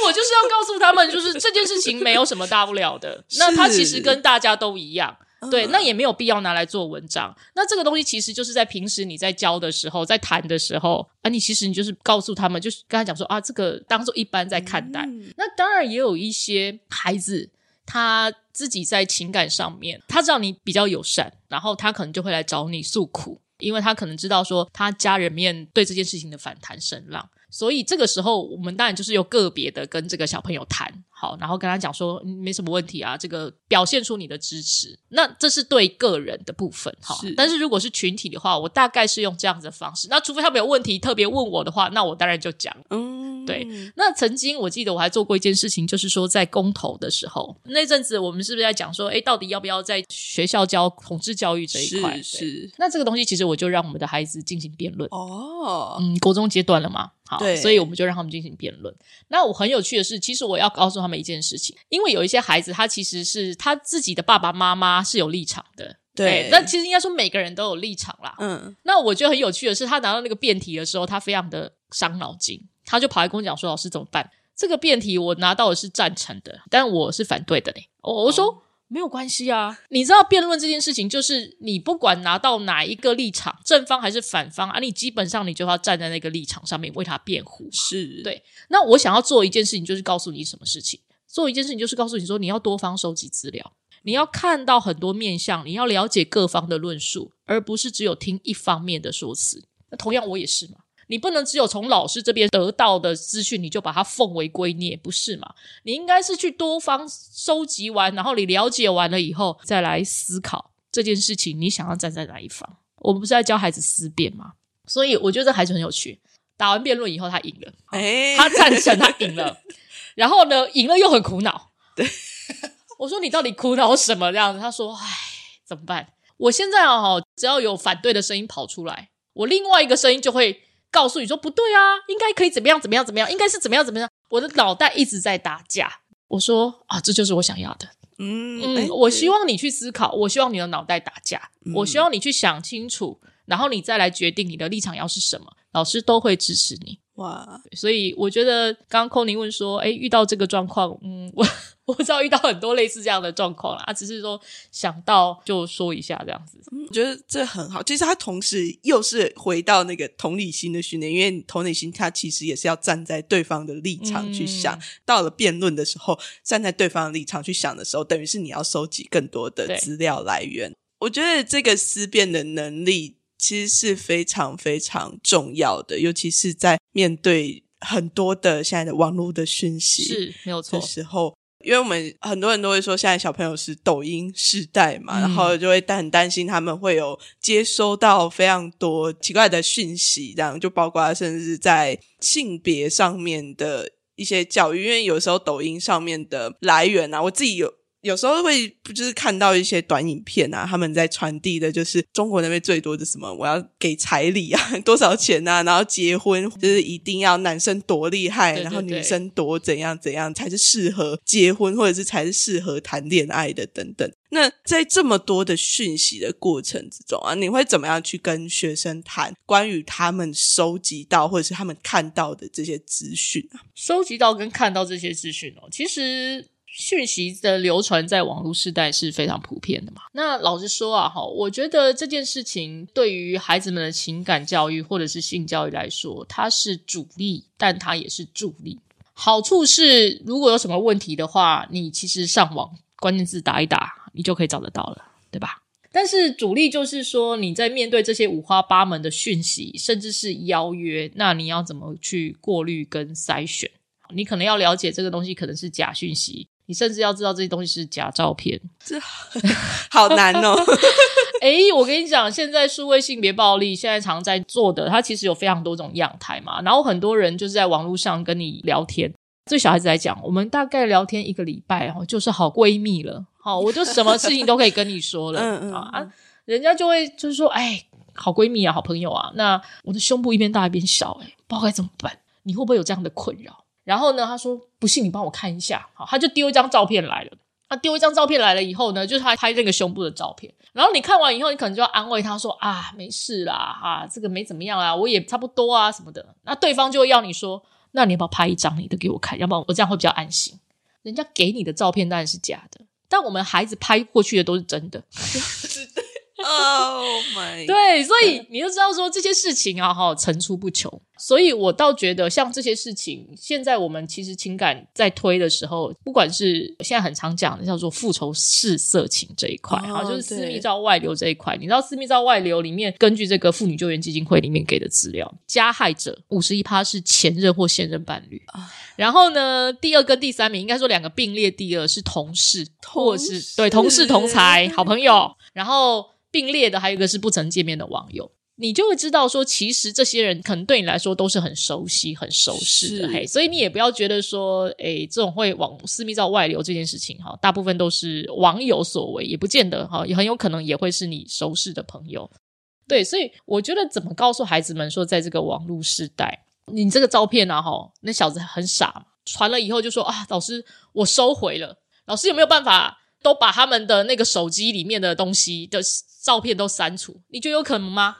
我就是要告诉他们，就是这件事情没有什么大不了的。那他其实跟大家都一样，对，那也没有必要拿来做文章。那这个东西其实就是在平时你在教的时候，在谈的时候啊，你其实你就是告诉他们，就是跟他讲说啊，这个当做一般在看待。那当然也有一些孩子，他自己在情感上面，他知道你比较友善，然后他可能就会来找你诉苦，因为他可能知道说他家人面对这件事情的反弹声浪。所以这个时候，我们当然就是有个别的跟这个小朋友谈好，然后跟他讲说没什么问题啊，这个表现出你的支持。那这是对个人的部分，哈。但是如果是群体的话，我大概是用这样子的方式。那除非他们有问题特别问我的话，那我当然就讲。嗯，对。那曾经我记得我还做过一件事情，就是说在公投的时候，那阵子我们是不是在讲说，哎，到底要不要在学校教统治教育这一块？是。那这个东西其实我就让我们的孩子进行辩论。哦，嗯，国中阶段了嘛。好，所以我们就让他们进行辩论。那我很有趣的是，其实我要告诉他们一件事情，因为有一些孩子，他其实是他自己的爸爸妈妈是有立场的。对，那其实应该说每个人都有立场啦。嗯，那我觉得很有趣的是，他拿到那个辩题的时候，他非常的伤脑筋，他就跑来跟我讲说：“老师怎么办？这个辩题我拿到的是赞成的，但我是反对的嘞。”我我说。没有关系啊，你知道辩论这件事情，就是你不管拿到哪一个立场，正方还是反方啊，你基本上你就要站在那个立场上面为他辩护。是对。那我想要做一件事情，就是告诉你什么事情。做一件事情，就是告诉你说，你要多方收集资料，你要看到很多面相，你要了解各方的论述，而不是只有听一方面的说辞。那同样，我也是嘛。你不能只有从老师这边得到的资讯，你就把它奉为圭臬，不是嘛？你应该是去多方收集完，然后你了解完了以后，再来思考这件事情，你想要站在哪一方？我们不是在教孩子思辨吗？所以我觉得这孩子很有趣。打完辩论以后，他赢了，他赞成，他赢了。然后呢，赢了又很苦恼。对，我说你到底苦恼什么？这样子，他说：“唉，怎么办？我现在哦，只要有反对的声音跑出来，我另外一个声音就会。”告诉你说不对啊，应该可以怎么样怎么样怎么样，应该是怎么样怎么样。我的脑袋一直在打架。我说啊，这就是我想要的。嗯嗯，我希望你去思考，我希望你的脑袋打架，我希望你去想清楚，然后你再来决定你的立场要是什么。老师都会支持你。哇，所以我觉得刚刚寇宁问说，哎，遇到这个状况，嗯，我我知道遇到很多类似这样的状况啊，只是说想到就说一下这样子。我觉得这很好，其实他同时又是回到那个同理心的训练，因为同理心他其实也是要站在对方的立场去想。到了辩论的时候，站在对方的立场去想的时候，等于是你要收集更多的资料来源。我觉得这个思辨的能力。其实是非常非常重要的，尤其是在面对很多的现在的网络的讯息是没有错的时候，因为我们很多人都会说，现在小朋友是抖音时代嘛，然后就会很担心他们会有接收到非常多奇怪的讯息，这样就包括甚至在性别上面的一些教育，因为有时候抖音上面的来源啊，我自己有。有时候会就是看到一些短影片啊，他们在传递的就是中国那边最多的什么，我要给彩礼啊，多少钱啊，然后结婚就是一定要男生多厉害，然后女生多怎样怎样才是适合结婚，或者是才是适合谈恋爱的等等。那在这么多的讯息的过程之中啊，你会怎么样去跟学生谈关于他们收集到或者是他们看到的这些资讯啊？收集到跟看到这些资讯哦，其实。讯息的流传在网络时代是非常普遍的嘛？那老实说啊，哈，我觉得这件事情对于孩子们的情感教育或者是性教育来说，它是主力，但它也是助力。好处是，如果有什么问题的话，你其实上网关键字打一打，你就可以找得到了，对吧？但是主力就是说，你在面对这些五花八门的讯息，甚至是邀约，那你要怎么去过滤跟筛选？你可能要了解这个东西可能是假讯息。你甚至要知道这些东西是假照片，这好 难哦。哎，我跟你讲，现在数位性别暴力现在常在做的，它其实有非常多种样态嘛。然后很多人就是在网络上跟你聊天，对小孩子来讲，我们大概聊天一个礼拜哦，就是好闺蜜了。好，我就什么事情都可以跟你说了嗯 啊。人家就会就是说，哎，好闺蜜啊，好朋友啊。那我的胸部一边大一边小，哎，不知道该怎么办？你会不会有这样的困扰？然后呢，他说不信你帮我看一下，好，他就丢一张照片来了。他丢一张照片来了以后呢，就是他拍那个胸部的照片。然后你看完以后，你可能就要安慰他说啊，没事啦，哈，这个没怎么样啊，我也差不多啊什么的。那对方就会要你说，那你要不要拍一张你的给我看？要不然我这样会比较安心。人家给你的照片当然是假的，但我们孩子拍过去的都是真的。Oh my！对，所以你就知道说这些事情啊，哈，层出不穷。所以我倒觉得，像这些事情，现在我们其实情感在推的时候，不管是现在很常讲的叫做复仇式色情这一块，哈，就是私密照外流这一块。你知道私密照外流里面，根据这个妇女救援基金会里面给的资料，加害者五十一趴是前任或现任伴侣。然后呢，第二跟第三名应该说两个并列第二是同事，或是对同事同才好朋友。然后。并列的还有一个是不曾见面的网友，你就会知道说，其实这些人可能对你来说都是很熟悉、很熟识的，嘿，所以你也不要觉得说，哎，这种会往私密照外流这件事情，哈，大部分都是网友所为，也不见得哈，也很有可能也会是你熟识的朋友。对，所以我觉得怎么告诉孩子们说，在这个网络时代，你这个照片啊，哈，那小子很傻，传了以后就说啊，老师我收回了，老师有没有办法都把他们的那个手机里面的东西的。照片都删除，你觉得有可能吗？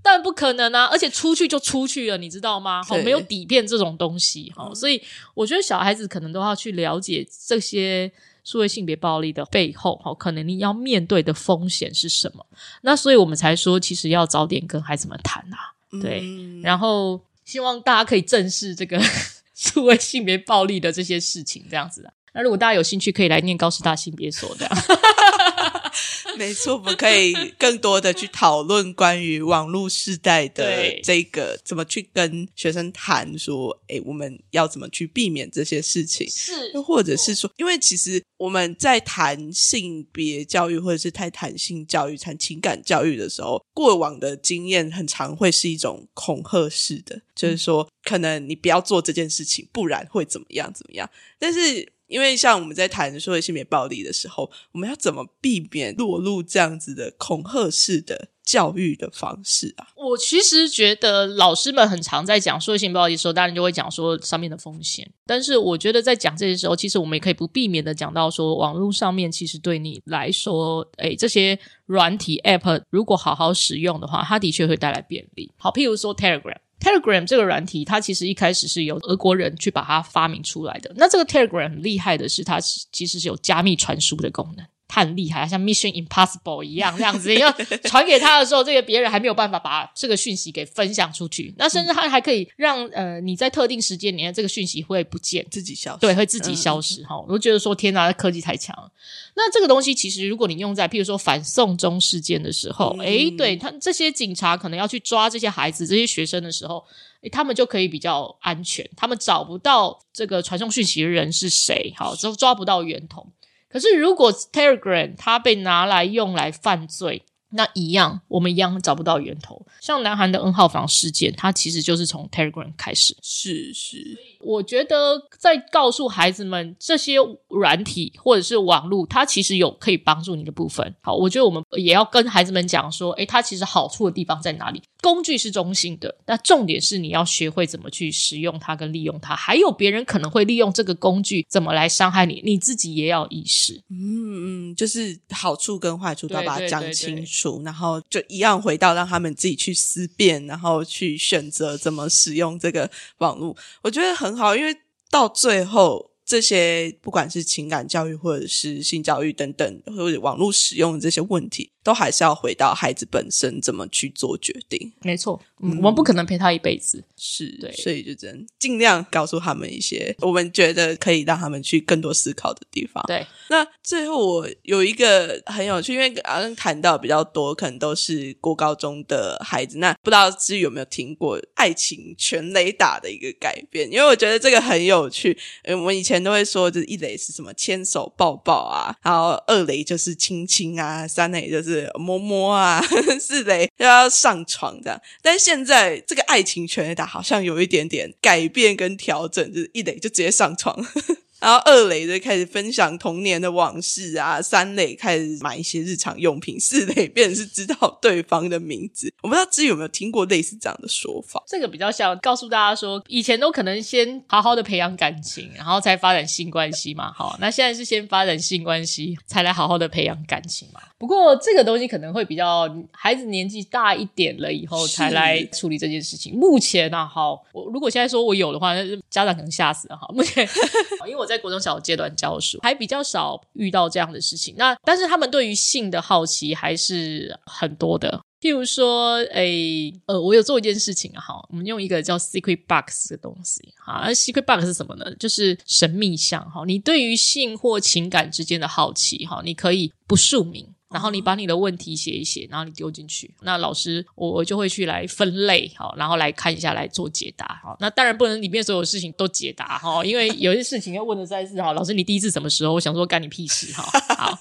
但不可能啊！而且出去就出去了，你知道吗？好，没有底片这种东西，哈，所以我觉得小孩子可能都要去了解这些数位性别暴力的背后，好，可能你要面对的风险是什么？那所以我们才说，其实要早点跟孩子们谈啊，对，然后希望大家可以正视这个 数位性别暴力的这些事情，这样子的。那如果大家有兴趣，可以来念高师大性别所的。没错，我们可以更多的去讨论关于网络时代的这个怎么去跟学生谈，说，哎，我们要怎么去避免这些事情？是，又或者是说，因为其实我们在谈性别教育，或者是在谈性教育、谈情感教育的时候，过往的经验很常会是一种恐吓式的，就是说，可能你不要做这件事情，不然会怎么样怎么样。但是。因为像我们在谈说性别暴力的时候，我们要怎么避免落入这样子的恐吓式的教育的方式啊？我其实觉得老师们很常在讲说性暴力的时候，当然就会讲说上面的风险。但是我觉得在讲这些时候，其实我们也可以不避免的讲到说，网络上面其实对你来说，诶，这些软体 App 如果好好使用的话，它的确会带来便利。好，譬如说 Telegram。Telegram 这个软体，它其实一开始是由俄国人去把它发明出来的。那这个 Telegram 很厉害的是，它其实是有加密传输的功能。他很厉害，像 Mission Impossible 一样这样子，要 传给他的时候，这个别人还没有办法把这个讯息给分享出去。那甚至他还可以让呃你在特定时间里，这个讯息会不见，自己消失，对，会自己消失。哈，我觉得说天哪，科技太强了。那这个东西其实，如果你用在譬如说反送中事件的时候，诶，对他这些警察可能要去抓这些孩子、这些学生的时候，诶，他们就可以比较安全，他们找不到这个传送讯息的人是谁，好，就抓不到源头。可是，如果 Telegram 它被拿来用来犯罪，那一样，我们一样找不到源头。像南韩的 N 号房事件，它其实就是从 Telegram 开始。是是，我觉得在告诉孩子们这些软体或者是网络，它其实有可以帮助你的部分。好，我觉得我们也要跟孩子们讲说，诶，它其实好处的地方在哪里？工具是中性的，那重点是你要学会怎么去使用它跟利用它。还有别人可能会利用这个工具怎么来伤害你，你自己也要意识。嗯嗯，就是好处跟坏处都要把它讲对对对清楚，然后就一样回到让他们自己去思辨，然后去选择怎么使用这个网络。我觉得很很好，因为到最后这些不管是情感教育或者是性教育等等，或者网络使用的这些问题，都还是要回到孩子本身怎么去做决定。没错，嗯，我们不可能陪他一辈子。是，对所以就只能尽量告诉他们一些我们觉得可以让他们去更多思考的地方。对，那最后我有一个很有趣，因为刚刚谈到比较多，可能都是过高中的孩子。那不知道之余有没有听过爱情全雷打的一个改变？因为我觉得这个很有趣。呃，我们以前都会说，就是一雷是什么牵手抱抱啊，然后二雷就是亲亲啊，三雷就是摸摸啊，是得要上床这样。但现在这个爱情全雷打好像有一点点改变跟调整，就是一得就直接上床。然后二垒就开始分享童年的往事啊，三垒开始买一些日常用品，四垒变成是知道对方的名字。我不知道自己有没有听过类似这样的说法？这个比较像告诉大家说，以前都可能先好好的培养感情，然后才发展性关系嘛。好，那现在是先发展性关系，才来好好的培养感情嘛。不过这个东西可能会比较孩子年纪大一点了以后才来处理这件事情。目前呢、好，我如果现在说我有的话，那是家长可能吓死了哈。目前 因为我在国中小阶段教书，还比较少遇到这样的事情。那但是他们对于性的好奇还是很多的。譬如说，诶，呃，我有做一件事情啊，哈，我们用一个叫 secret box 的东西，哈，那 secret box 是什么呢？就是神秘项，哈，你对于性或情感之间的好奇，哈，你可以不署名。然后你把你的问题写一写，然后你丢进去，那老师我我就会去来分类，好，然后来看一下来做解答，好，那当然不能里面所有事情都解答，哈，因为有些事情要问的实在是，哈，老师你第一次什么时候？我想说干你屁事，哈，好。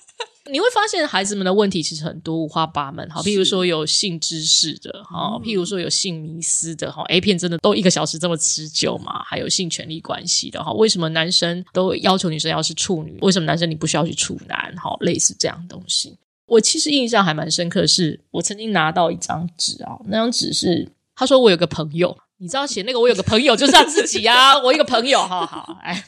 你会发现孩子们的问题其实很多五花八门，好，譬如说有性知识的，哈，譬如说有性迷思的，哈，A 片真的都一个小时这么持久嘛？还有性权利关系的，哈，为什么男生都要求女生要是处女？为什么男生你不需要去处男？哈，类似这样的东西。我其实印象还蛮深刻的是，我曾经拿到一张纸啊，那张纸是他说我有个朋友，你知道写那个我有个朋友就是他自己啊，我一个朋友，好好，哎，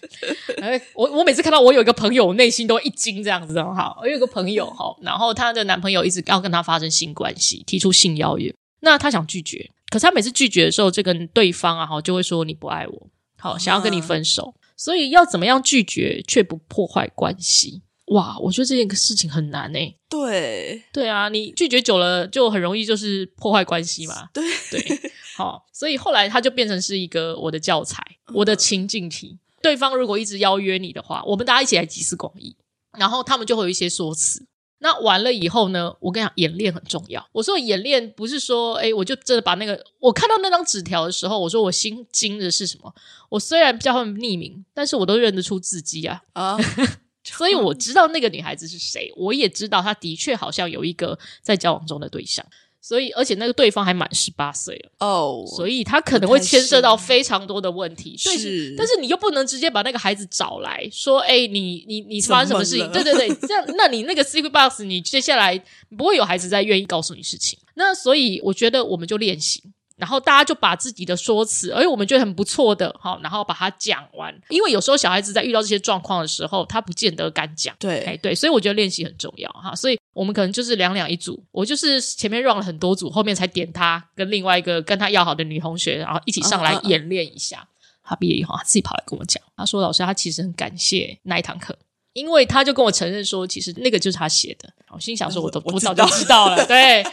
哎，我我每次看到我有一个朋友，我内心都一惊，这样子，好，我有一个朋友，好，然后她的男朋友一直要跟她发生性关系，提出性邀约，那她想拒绝，可是她每次拒绝的时候，这个对方啊，好就会说你不爱我，好，想要跟你分手，所以要怎么样拒绝却不破坏关系？哇，我觉得这件事情很难诶、对，对啊，你拒绝久了，就很容易就是破坏关系嘛。对对，好，所以后来它就变成是一个我的教材，我的情境题。对方如果一直邀约你的话，我们大家一起来集思广益，然后他们就会有一些说辞。那完了以后呢，我跟你讲，演练很重要。我说演练不是说，哎，我就真的把那个我看到那张纸条的时候，我说我心惊的是什么？我虽然叫他们匿名，但是我都认得出字迹啊。啊，所以我知道那个女孩子是谁，我也知道她的确好像有一个在交往中的对象，所以而且那个对方还满十八岁了，哦，所以他可能会牵涉到非常多的问题。对，是但是你又不能直接把那个孩子找来说，哎、你你你发生什么事情？对对对，这样，那你那个 secret box，你接下来不会有孩子再愿意告诉你事情。那所以我觉得我们就练习。然后大家就把自己的说辞，而且我们觉得很不错的，好，然后把它讲完。因为有时候小孩子在遇到这些状况的时候，他不见得敢讲。对哎，对，所以我觉得练习很重要哈。所以我们可能就是两两一组，我就是前面 run 了很多组，后面才点他跟另外一个跟他要好的女同学，然后一起上来演练一下。他毕业以后，他自己跑来跟我讲，他说：“老师，他其实很感谢那一堂课，因为他就跟我承认说，其实那个就是他写的。”我心想说：“我都我我早就知道了。”对。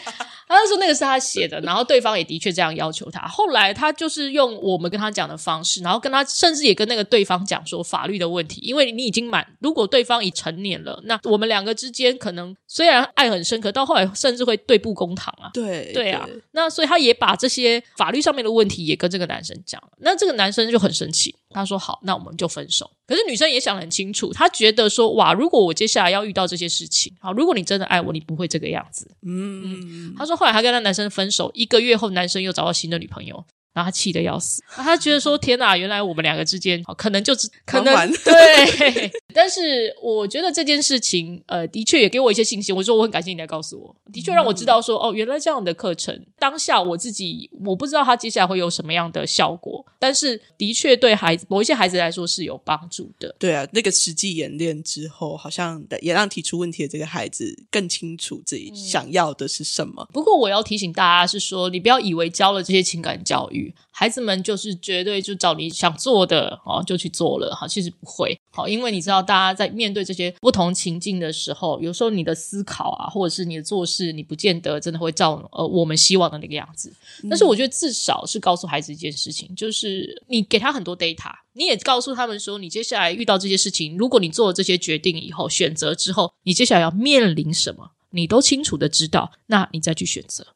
他就说那个是他写的，然后对方也的确这样要求他。后来他就是用我们跟他讲的方式，然后跟他甚至也跟那个对方讲说法律的问题，因为你已经满，如果对方已成年了，那我们两个之间可能虽然爱很深刻，到后来甚至会对簿公堂啊。对对啊，那所以他也把这些法律上面的问题也跟这个男生讲了，那这个男生就很生气，他说好，那我们就分手。可是女生也想得很清楚，她觉得说哇，如果我接下来要遇到这些事情，好，如果你真的爱我，你不会这个样子。嗯，她说后来她跟那男生分手，一个月后男生又找到新的女朋友。然后他气得要死，他觉得说：“天哪，原来我们两个之间可能就是可能对。”但是我觉得这件事情，呃，的确也给我一些信心。我说我很感谢你来告诉我，的确让我知道说，哦，原来这样的课程，当下我自己我不知道他接下来会有什么样的效果，但是的确对孩子某一些孩子来说是有帮助的。对啊，那个实际演练之后，好像也让提出问题的这个孩子更清楚自己想要的是什么。不过我要提醒大家是说，你不要以为教了这些情感教育。孩子们就是绝对就找你想做的哦，就去做了哈。其实不会好，因为你知道，大家在面对这些不同情境的时候，有时候你的思考啊，或者是你的做事，你不见得真的会照呃我们希望的那个样子。但是我觉得至少是告诉孩子一件事情，就是你给他很多 data，你也告诉他们说，你接下来遇到这些事情，如果你做了这些决定以后，选择之后，你接下来要面临什么，你都清楚的知道，那你再去选择。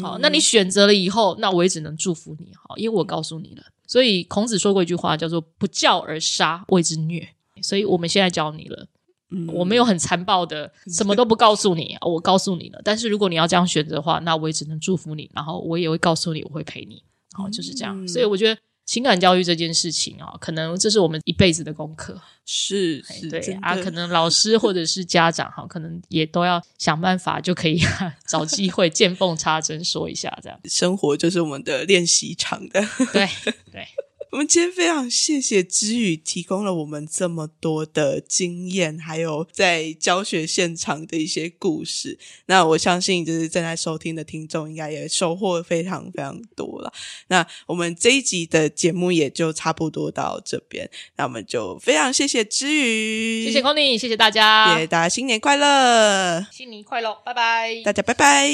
好，那你选择了以后，那我也只能祝福你，好，因为我告诉你了。所以孔子说过一句话，叫做“不教而杀，谓之虐”。所以我们现在教你了，嗯我没有很残暴的，什么都不告诉你，我告诉你了。但是如果你要这样选择的话，那我也只能祝福你，然后我也会告诉你，我会陪你。好，就是这样。所以我觉得。情感教育这件事情啊，可能这是我们一辈子的功课。是，是，对啊，可能老师或者是家长哈，可能也都要想办法，就可以 找机会见缝插针说一下这样。生活就是我们的练习场的，对对。我们今天非常谢谢知宇提供了我们这么多的经验，还有在教学现场的一些故事。那我相信，就是正在收听的听众应该也收获非常非常多了。那我们这一集的节目也就差不多到这边，那我们就非常谢谢知宇，谢谢 c o n y 谢谢大家，大家新年快乐，新年快乐，拜拜，大家拜拜。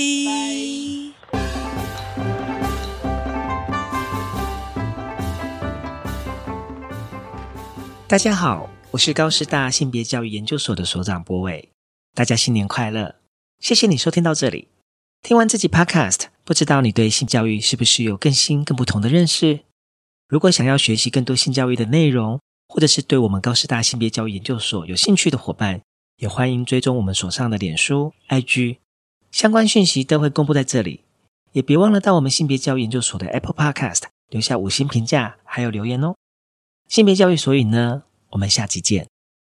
大家好，我是高师大性别教育研究所的所长博伟。大家新年快乐！谢谢你收听到这里。听完这集 Podcast，不知道你对性教育是不是有更新、更不同的认识？如果想要学习更多性教育的内容，或者是对我们高师大性别教育研究所有兴趣的伙伴，也欢迎追踪我们所上的脸书、IG，相关讯息都会公布在这里。也别忘了到我们性别教育研究所的 Apple Podcast 留下五星评价，还有留言哦。性别教育所以呢，我们下期见。